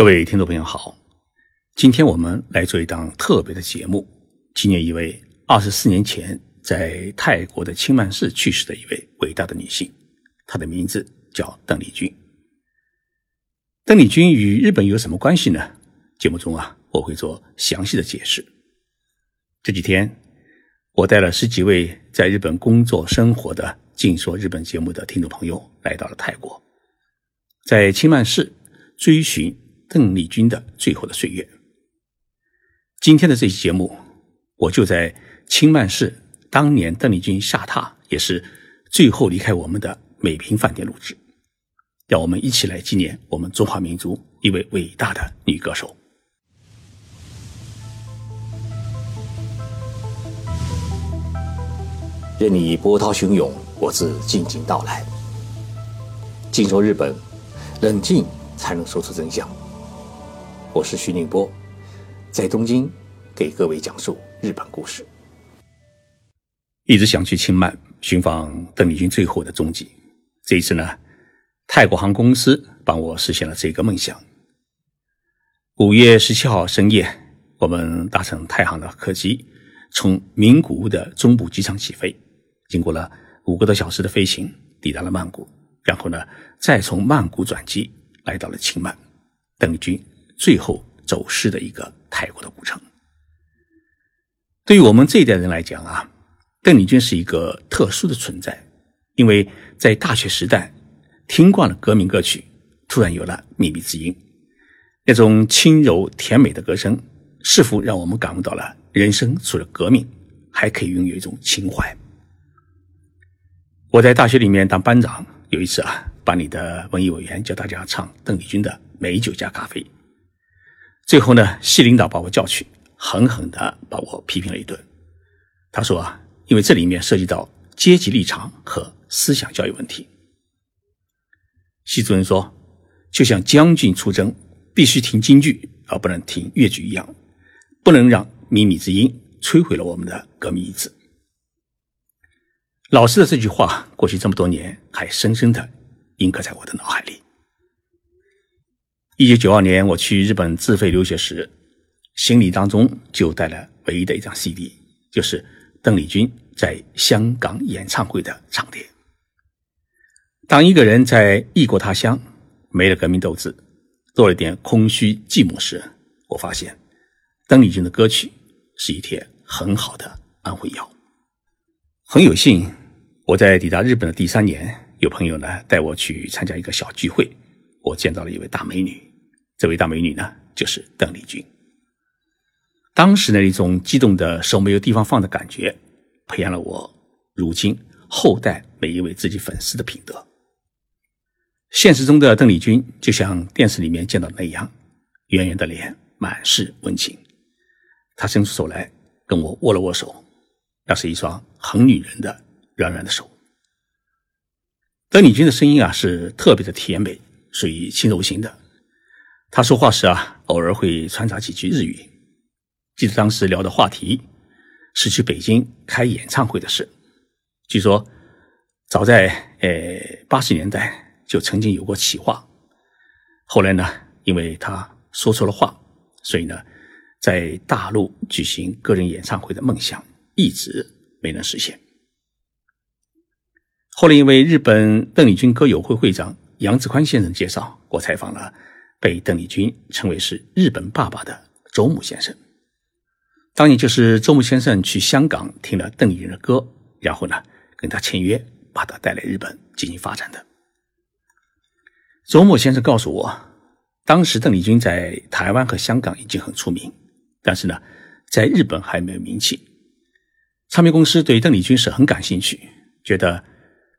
各位听众朋友好，今天我们来做一档特别的节目，纪念一位二十四年前在泰国的清迈市去世的一位伟大的女性，她的名字叫邓丽君。邓丽君与日本有什么关系呢？节目中啊，我会做详细的解释。这几天，我带了十几位在日本工作生活的《静说日本》节目的听众朋友来到了泰国，在清迈市追寻。邓丽君的最后的岁月。今天的这期节目，我就在清迈市当年邓丽君下榻，也是最后离开我们的美平饭店录制。让我们一起来纪念我们中华民族一位伟大的女歌手。任你波涛汹涌，我自静静到来。静说日本，冷静才能说出真相。我是徐宁波，在东京给各位讲述日本故事。一直想去清迈寻访邓丽君最后的踪迹，这一次呢，泰国航空公司帮我实现了这个梦想。五月十七号深夜，我们搭乘太行的客机，从名古屋的中部机场起飞，经过了五个多小时的飞行，抵达了曼谷，然后呢，再从曼谷转机来到了清迈，邓丽君。最后走失的一个泰国的古城。对于我们这一代人来讲啊，邓丽君是一个特殊的存在，因为在大学时代听惯了革命歌曲，突然有了秘密之音，那种轻柔甜美的歌声，似乎让我们感悟到了人生除了革命，还可以拥有一种情怀。我在大学里面当班长，有一次啊，班里的文艺委员叫大家唱邓丽君的《美酒加咖啡》。最后呢，系领导把我叫去，狠狠的把我批评了一顿。他说啊，因为这里面涉及到阶级立场和思想教育问题。系主任说，就像将军出征必须听京剧而不能听越剧一样，不能让靡靡之音摧毁了我们的革命意志。老师的这句话，过去这么多年还深深的印刻在我的脑海里。一九九二年，我去日本自费留学时，行李当中就带了唯一的一张 CD，就是邓丽君在香港演唱会的唱碟。当一个人在异国他乡，没了革命斗志，多了点空虚寂寞时，我发现邓丽君的歌曲是一帖很好的安慰药。很有幸，我在抵达日本的第三年，有朋友呢带我去参加一个小聚会，我见到了一位大美女。这位大美女呢，就是邓丽君。当时的一种激动的手没有地方放的感觉，培养了我如今后代每一位自己粉丝的品德。现实中的邓丽君就像电视里面见到的那样，圆圆的脸，满是温情。她伸出手来跟我握了握手，那是一双很女人的软软的手。邓丽君的声音啊，是特别的甜美，属于轻柔型的。他说话时啊，偶尔会穿插几句日语。记得当时聊的话题是去北京开演唱会的事。据说早在呃八十年代就曾经有过企划，后来呢，因为他说错了话，所以呢，在大陆举行个人演唱会的梦想一直没能实现。后来因为日本邓丽君歌友会会长杨志宽先生介绍，我采访了。被邓丽君称为是日本爸爸的周牧先生，当年就是周牧先生去香港听了邓丽君的歌，然后呢跟他签约，把他带来日本进行发展的。周牧先生告诉我，当时邓丽君在台湾和香港已经很出名，但是呢在日本还没有名气。唱片公司对邓丽君是很感兴趣，觉得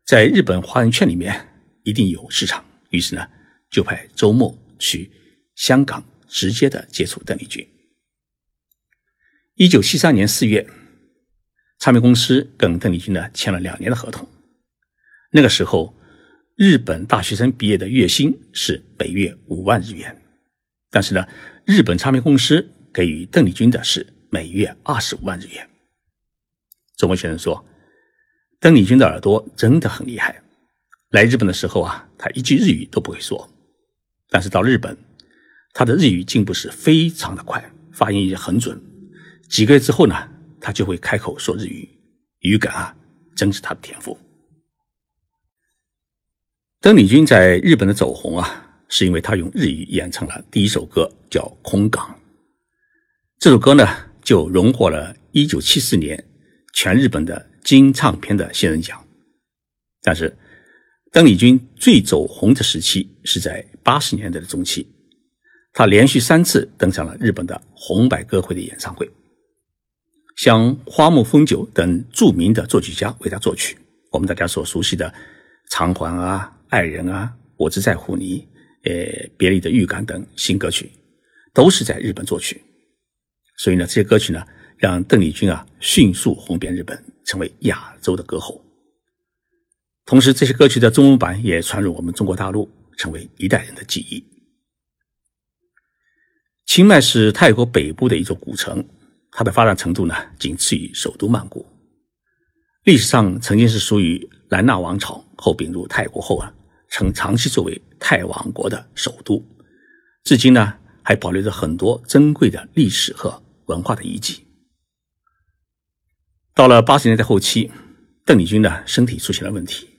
在日本华人圈里面一定有市场，于是呢就派周牧。去香港直接的接触邓丽君。一九七三年四月，唱片公司跟邓丽君呢签了两年的合同。那个时候，日本大学生毕业的月薪是每月五万日元，但是呢，日本唱片公司给予邓丽君的是每月二十五万日元。周文先生说，邓丽君的耳朵真的很厉害。来日本的时候啊，她一句日语都不会说。但是到日本，他的日语进步是非常的快，发音也很准。几个月之后呢，他就会开口说日语，语感啊，真是他的天赋。邓丽君在日本的走红啊，是因为她用日语演唱了第一首歌，叫《空港》。这首歌呢，就荣获了1974年全日本的金唱片的新人奖。但是，邓丽君最走红的时期是在80年代的中期。他连续三次登上了日本的红白歌会的演唱会，像花木丰久等著名的作曲家为他作曲。我们大家所熟悉的《偿还》啊、《爱人》啊、《我只在乎你》、呃、别离的预感等新歌曲，都是在日本作曲。所以呢，这些歌曲呢，让邓丽君啊迅速红遍日本，成为亚洲的歌后。同时，这些歌曲的中文版也传入我们中国大陆，成为一代人的记忆。清迈是泰国北部的一座古城，它的发展程度呢仅次于首都曼谷。历史上曾经是属于兰纳王朝，后并入泰国后啊，曾长期作为泰王国的首都，至今呢还保留着很多珍贵的历史和文化的遗迹。到了八十年代后期，邓丽君呢身体出现了问题，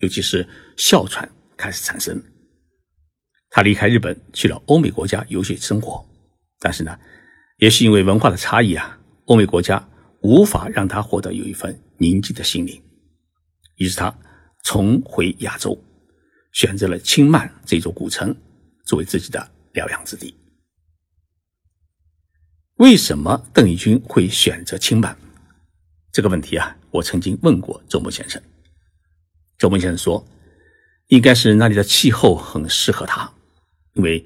尤其是哮喘开始产生，他离开日本去了欧美国家游学生活。但是呢，也是因为文化的差异啊，欧美国家无法让他获得有一份宁静的心灵，于是他重回亚洲，选择了清迈这座古城作为自己的疗养之地。为什么邓丽君会选择清迈？这个问题啊，我曾经问过周默先生。周默先生说，应该是那里的气候很适合他，因为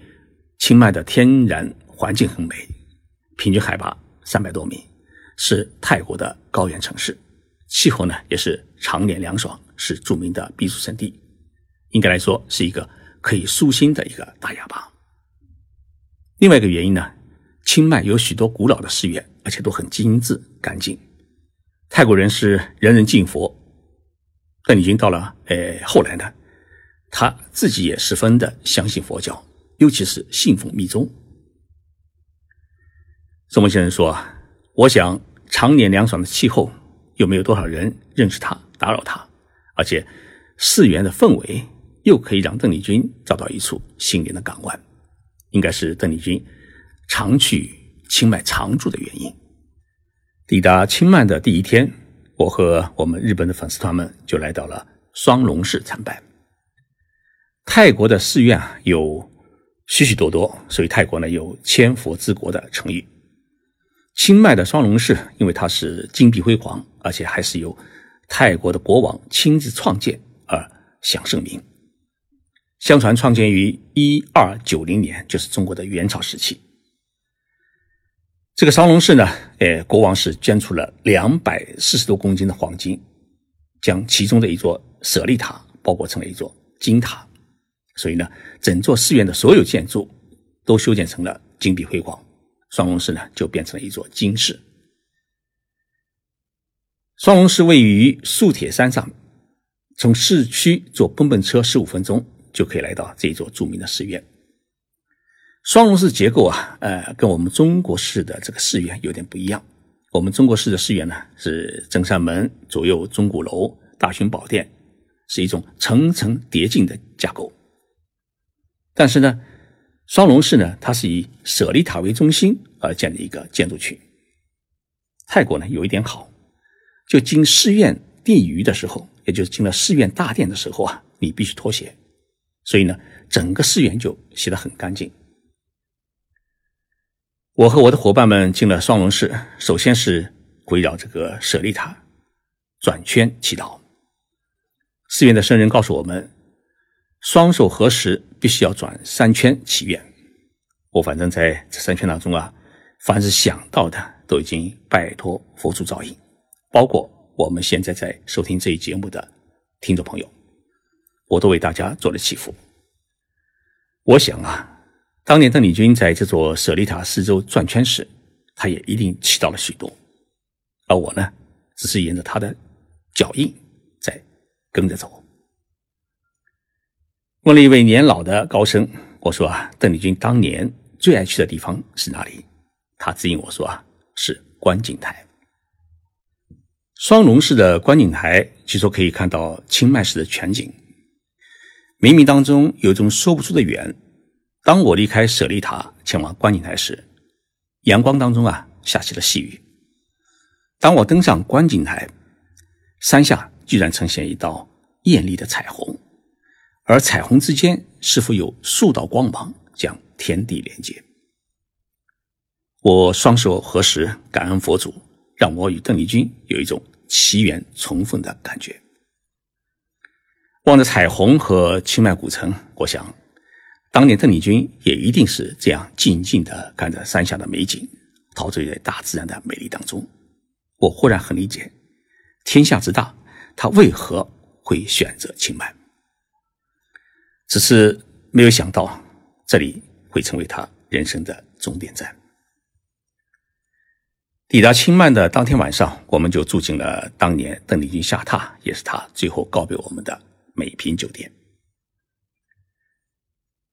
清迈的天然。环境很美，平均海拔三百多米，是泰国的高原城市，气候呢也是常年凉爽，是著名的避暑胜地。应该来说是一个可以舒心的一个大哑巴。另外一个原因呢，清迈有许多古老的寺院，而且都很精致干净。泰国人是人人敬佛，但已经到了呃后来呢，他自己也十分的相信佛教，尤其是信奉密宗。周默先生说：“我想，常年凉爽的气候，又没有多少人认识他、打扰他，而且寺园的氛围又可以让邓丽君找到一处心灵的港湾，应该是邓丽君常去清迈常住的原因。”抵达清迈的第一天，我和我们日本的粉丝团们就来到了双龙寺参拜。泰国的寺院啊有许许多多，所以泰国呢有千佛之国的成语。清迈的双龙寺，因为它是金碧辉煌，而且还是由泰国的国王亲自创建而享盛名。相传创建于一二九零年，就是中国的元朝时期。这个双龙寺呢，呃，国王是捐出了两百四十多公斤的黄金，将其中的一座舍利塔包裹成了一座金塔，所以呢，整座寺院的所有建筑都修建成了金碧辉煌。双龙寺呢，就变成了一座金寺。双龙寺位于素铁山上，从市区坐蹦蹦车十五分钟就可以来到这座著名的寺院。双龙寺结构啊，呃，跟我们中国式的这个寺院有点不一样。我们中国式的寺院呢，是正山门、左右钟鼓楼、大雄宝殿，是一种层层叠进的架构。但是呢，双龙寺呢，它是以舍利塔为中心而建的一个建筑群。泰国呢有一点好，就进寺院地鱼的时候，也就是进了寺院大殿的时候啊，你必须脱鞋，所以呢，整个寺院就洗得很干净。我和我的伙伴们进了双龙寺，首先是围绕这个舍利塔转圈祈祷。寺院的僧人告诉我们。双手合十，必须要转三圈祈愿。我反正在这三圈当中啊，凡是想到的都已经拜托佛祖照应，包括我们现在在收听这一节目的听众朋友，我都为大家做了祈福。我想啊，当年邓丽君在这座舍利塔四周转圈时，她也一定祈祷了许多，而我呢，只是沿着她的脚印在跟着走。问了一位年老的高僧，我说啊，邓丽君当年最爱去的地方是哪里？他指引我说啊，是观景台。双龙寺的观景台，据说可以看到清迈市的全景。冥冥当中有一种说不出的缘。当我离开舍利塔前往观景台时，阳光当中啊下起了细雨。当我登上观景台，山下居然呈现一道艳丽的彩虹，而彩虹之间是否有数道光芒将天地连接。我双手合十，感恩佛祖，让我与邓丽君有一种奇缘重逢的感觉。望着彩虹和清迈古城，我想。当年邓丽君也一定是这样静静地看着山下的美景，陶醉在大自然的美丽当中。我忽然很理解，天下之大，他为何会选择清迈。只是没有想到，这里会成为他人生的终点站。抵达清迈的当天晚上，我们就住进了当年邓丽君下榻，也是他最后告别我们的美品酒店。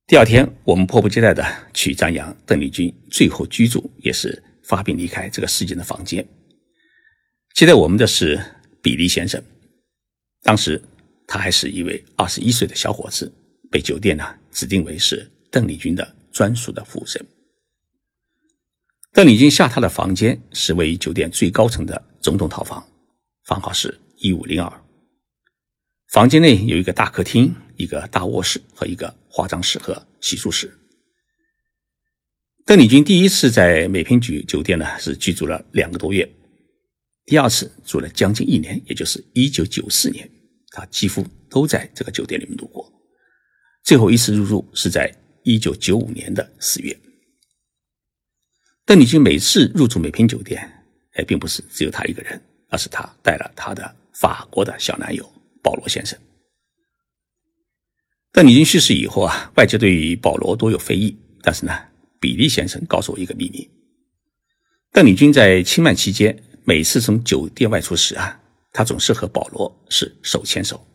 第二天，我们迫不及待的去瞻仰邓丽君最后居住，也是发病离开这个世界的房间。接待我们的是比利先生，当时他还是一位二十一岁的小伙子，被酒店呢指定为是邓丽君的专属的服务生。邓丽君下榻的房间是位于酒店最高层的总统套房，房号是一五零二。房间内有一个大客厅。一个大卧室和一个化妆室和洗漱室。邓丽君第一次在美平局酒店呢是居住了两个多月，第二次住了将近一年，也就是一九九四年，她几乎都在这个酒店里面度过。最后一次入住是在一九九五年的四月。邓丽君每次入住美平酒店，哎，并不是只有她一个人，而是她带了她的法国的小男友保罗先生。邓丽君去世以后啊，外界对于保罗多有非议。但是呢，比利先生告诉我一个秘密：邓丽君在清迈期间，每次从酒店外出时啊，她总是和保罗是手牵手，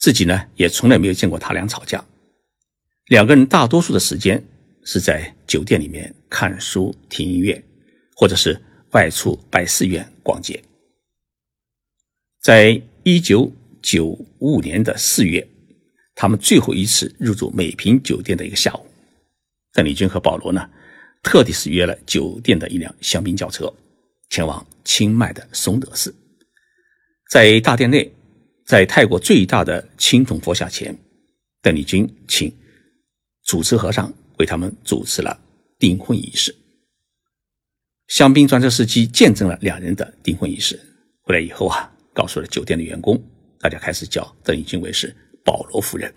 自己呢也从来没有见过他俩吵架。两个人大多数的时间是在酒店里面看书、听音乐，或者是外出拜寺院、逛街。在一九九五年的四月。他们最后一次入住美平酒店的一个下午，邓丽君和保罗呢，特地是约了酒店的一辆香槟轿车，前往清迈的松德寺。在大殿内，在泰国最大的青铜佛像前，邓丽君请主持和尚为他们主持了订婚仪式。香槟专车司机见证了两人的订婚仪式。回来以后啊，告诉了酒店的员工，大家开始叫邓丽君为是。保罗夫人，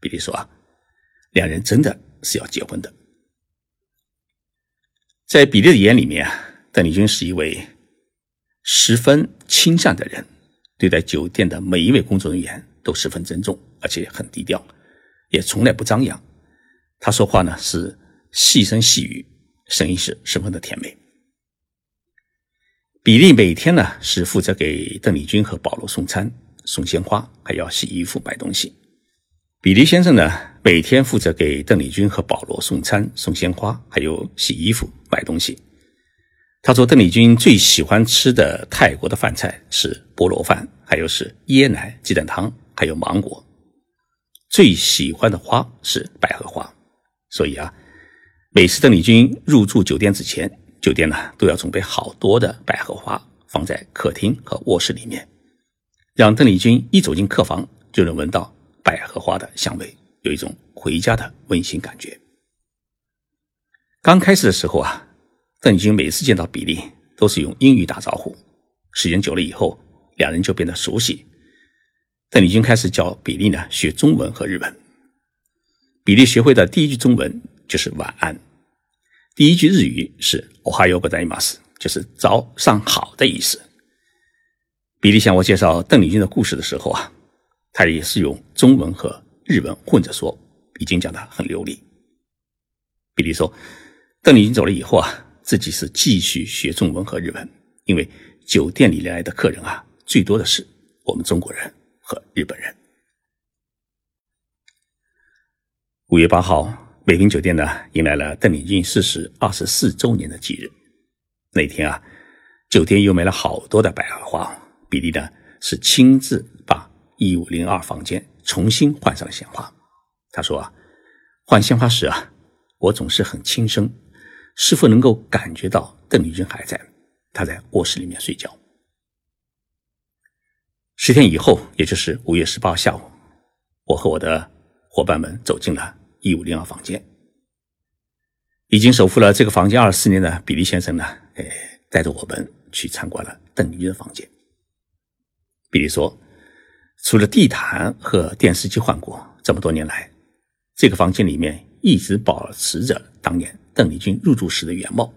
比利说啊，两人真的是要结婚的。在比利的眼里面啊，邓丽君是一位十分亲善的人，对待酒店的每一位工作人员都十分尊重，而且很低调，也从来不张扬。他说话呢是细声细语，声音是十分的甜美。比利每天呢是负责给邓丽君和保罗送餐。送鲜花，还要洗衣服、买东西。比利先生呢，每天负责给邓丽君和保罗送餐、送鲜花，还有洗衣服、买东西。他说，邓丽君最喜欢吃的泰国的饭菜是菠萝饭，还有是椰奶鸡蛋汤，还有芒果。最喜欢的花是百合花。所以啊，每次邓丽君入住酒店之前，酒店呢都要准备好多的百合花，放在客厅和卧室里面。让邓丽君一走进客房就能闻到百合花的香味，有一种回家的温馨感觉。刚开始的时候啊，邓丽君每次见到比利都是用英语打招呼，时间久了以后，两人就变得熟悉。邓丽君开始教比利呢学中文和日文。比利学会的第一句中文就是晚安，第一句日语是 “ohayo gozaimasu”，就是早上好的意思。比利向我介绍邓丽君的故事的时候啊，他也是用中文和日文混着说，已经讲得很流利。比利说，邓丽君走了以后啊，自己是继续学中文和日文，因为酒店里来的客人啊，最多的是我们中国人和日本人。五月八号，北平酒店呢，迎来了邓丽君逝世二十四周年的忌日。那天啊，酒店又买了好多的百合花。比利呢，是亲自把一五零二房间重新换上了鲜花。他说啊，换鲜花时啊，我总是很轻声，是否能够感觉到邓丽君还在？她在卧室里面睡觉。十天以后，也就是五月十八号下午，我和我的伙伴们走进了一五零二房间。已经守护了这个房间二十四年的比利先生呢，哎，带着我们去参观了邓丽君的房间。比利说，除了地毯和电视机换过，这么多年来，这个房间里面一直保持着当年邓丽君入住时的原貌，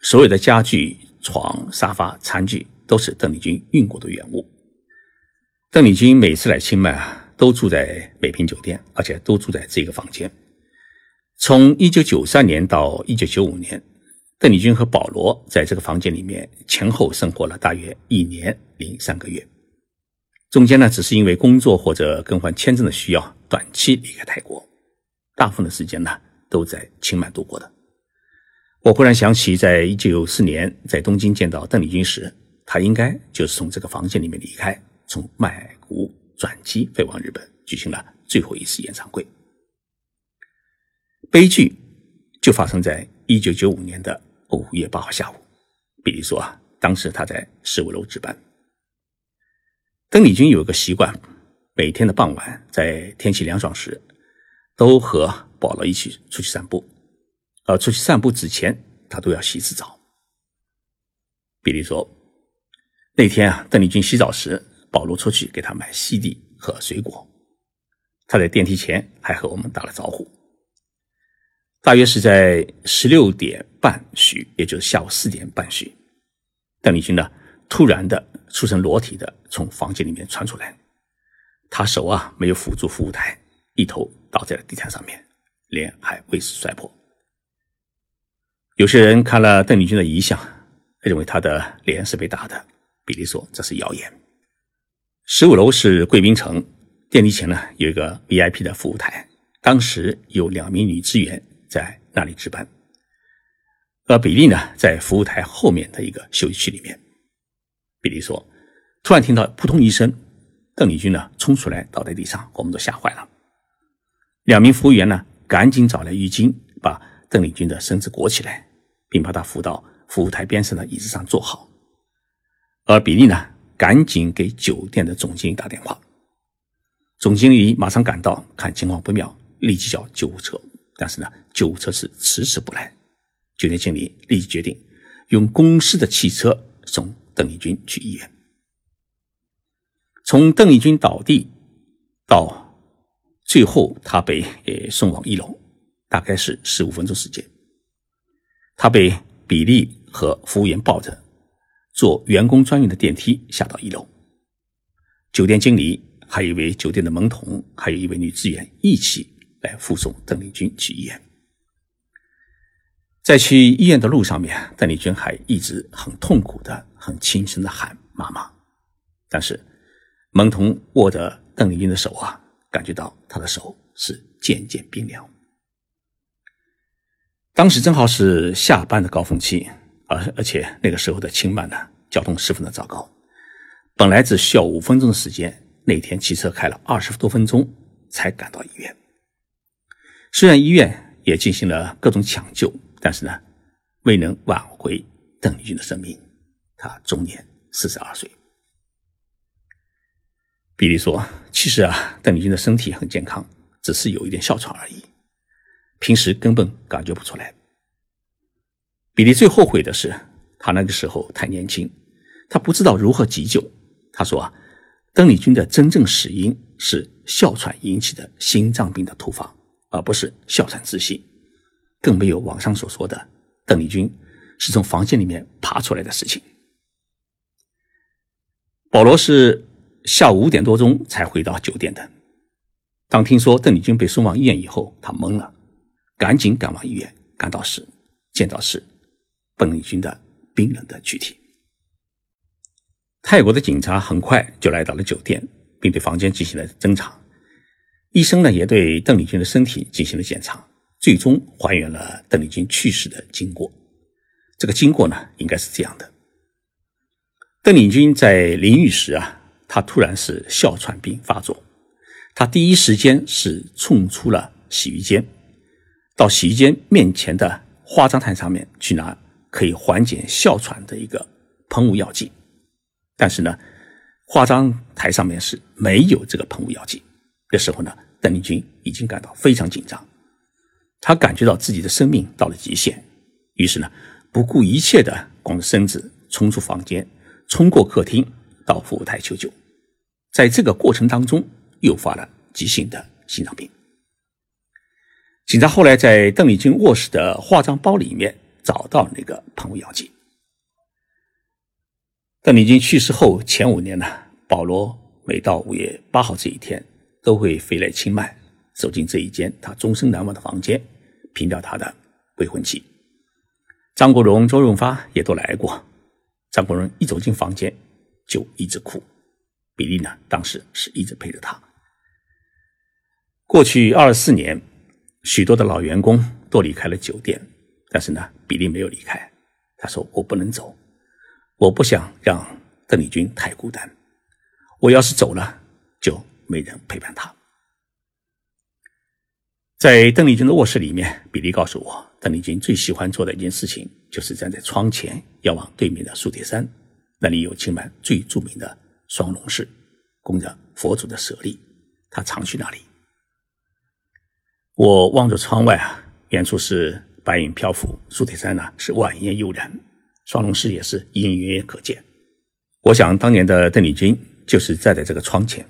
所有的家具、床、沙发、餐具都是邓丽君用过的原物。邓丽君每次来清迈啊，都住在北平酒店，而且都住在这个房间。从一九九三年到一九九五年，邓丽君和保罗在这个房间里面前后生活了大约一年零三个月。中间呢，只是因为工作或者更换签证的需要，短期离开泰国。大部分的时间呢，都在清迈度过的。我忽然想起，在一九九四年在东京见到邓丽君时，她应该就是从这个房间里面离开。从曼谷转机飞往日本，举行了最后一次演唱会。悲剧就发生在一九九五年的五月八号下午。比利说啊，当时他在十五楼值班。邓丽君有一个习惯，每天的傍晚在天气凉爽时，都和保罗一起出去散步。而出去散步之前，他都要洗一次澡。比利说，那天啊，邓丽君洗澡时。保罗出去给他买西地和水果，他在电梯前还和我们打了招呼。大约是在十六点半许，也就是下午四点半许，邓丽君呢突然的出身裸体的从房间里面窜出来，他手啊没有扶住服务台，一头倒在了地毯上面，脸还未死摔破。有些人看了邓丽君的遗像，认为她的脸是被打的。比利说这是谣言。十五楼是贵宾层，电梯前呢有一个 VIP 的服务台，当时有两名女职员在那里值班，而比利呢在服务台后面的一个休息区里面。比利说，突然听到扑通一声，邓丽君呢冲出来倒在地上，我们都吓坏了。两名服务员呢赶紧找来浴巾，把邓丽君的身子裹起来，并把她扶到服务台边上的椅子上坐好，而比利呢。赶紧给酒店的总经理打电话，总经理马上赶到，看情况不妙，立即叫救护车。但是呢，救护车是迟迟不来，酒店经理立即决定用公司的汽车送邓丽君去医院。从邓丽君倒地到最后他被呃送往一楼，大概是十五分钟时间。他被比利和服务员抱着。坐员工专用的电梯下到一楼，酒店经理还有一位酒店的门童，还有一位女职员一起来护送邓丽君去医院。在去医院的路上面，邓丽君还一直很痛苦的、很轻声的喊“妈妈”，但是门童握着邓丽君的手啊，感觉到他的手是渐渐冰凉。当时正好是下班的高峰期。而而且那个时候的清迈呢，交通十分的糟糕。本来只需要五分钟的时间，那天骑车开了二十多分钟才赶到医院。虽然医院也进行了各种抢救，但是呢，未能挽回邓丽君的生命。她终年四十二岁。比利说：“其实啊，邓丽君的身体很健康，只是有一点哮喘而已，平时根本感觉不出来。”比利最后悔的是，他那个时候太年轻，他不知道如何急救。他说啊，邓丽君的真正死因是哮喘引起的心脏病的突发，而不是哮喘窒息，更没有网上所说的邓丽君是从房间里面爬出来的事情。保罗是下午五点多钟才回到酒店的，当听说邓丽君被送往医院以后，他懵了，赶紧赶往医院，赶到时见到是。邓丽君的冰冷的躯体。泰国的警察很快就来到了酒店，并对房间进行了侦查。医生呢，也对邓丽君的身体进行了检查，最终还原了邓丽君去世的经过。这个经过呢，应该是这样的：邓丽君在淋浴时啊，他突然是哮喘病发作，他第一时间是冲出了洗浴间，到洗浴间面前的化妆台上面去拿可以缓解哮喘的一个喷雾药剂，但是呢，化妆台上面是没有这个喷雾药剂。这时候呢，邓丽君已经感到非常紧张，她感觉到自己的生命到了极限，于是呢。不顾一切的光着身子冲出房间，冲过客厅到服务台求救，在这个过程当中诱发了急性的心脏病。警察后来在邓丽君卧室的化妆包里面找到那个喷雾药剂。邓丽君去世后前五年呢，保罗每到五月八号这一天都会飞来清迈，走进这一间他终身难忘的房间，凭吊他的未婚妻。张国荣、周润发也都来过。张国荣一走进房间就一直哭，比利呢，当时是一直陪着他。过去二十四年，许多的老员工都离开了酒店，但是呢，比利没有离开。他说：“我不能走，我不想让邓丽君太孤单。我要是走了，就没人陪伴她。”在邓丽君的卧室里面，比利告诉我。邓丽君最喜欢做的一件事情，就是站在窗前遥望对面的苏铁山，那里有清迈最著名的双龙寺，供着佛祖的舍利，他常去那里。我望着窗外啊，远处是白云漂浮，苏铁山呢是晚烟悠然，双龙寺也是隐隐约约可见。我想当年的邓丽君就是站在这个窗前，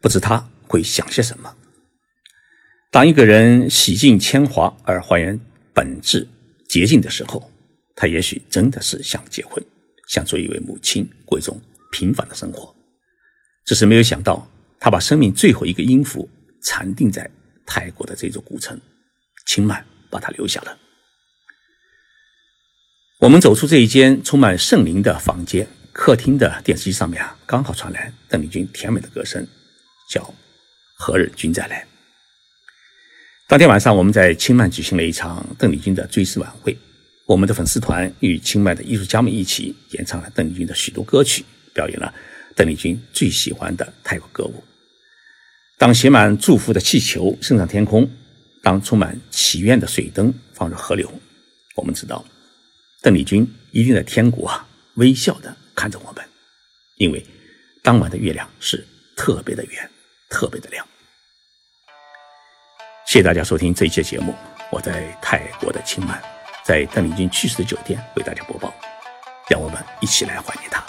不知她会想些什么。当一个人洗尽铅华而还原。本质洁净的时候，他也许真的是想结婚，想做一位母亲，过一种平凡的生活。只是没有想到，他把生命最后一个音符禅定在泰国的这座古城清迈，把他留下了。我们走出这一间充满圣灵的房间，客厅的电视机上面啊，刚好传来邓丽君甜美的歌声，叫《何日君再来》。当天晚上，我们在清迈举行了一场邓丽君的追思晚会。我们的粉丝团与清迈的艺术家们一起演唱了邓丽君的许多歌曲，表演了邓丽君最喜欢的泰国歌舞。当写满祝福的气球升上天空，当充满祈愿的水灯放入河流，我们知道，邓丽君一定在天国啊微笑的看着我们，因为当晚的月亮是特别的圆，特别的亮。谢谢大家收听这一期节目，我在泰国的清迈，在邓丽君去世的酒店为大家播报，让我们一起来怀念她。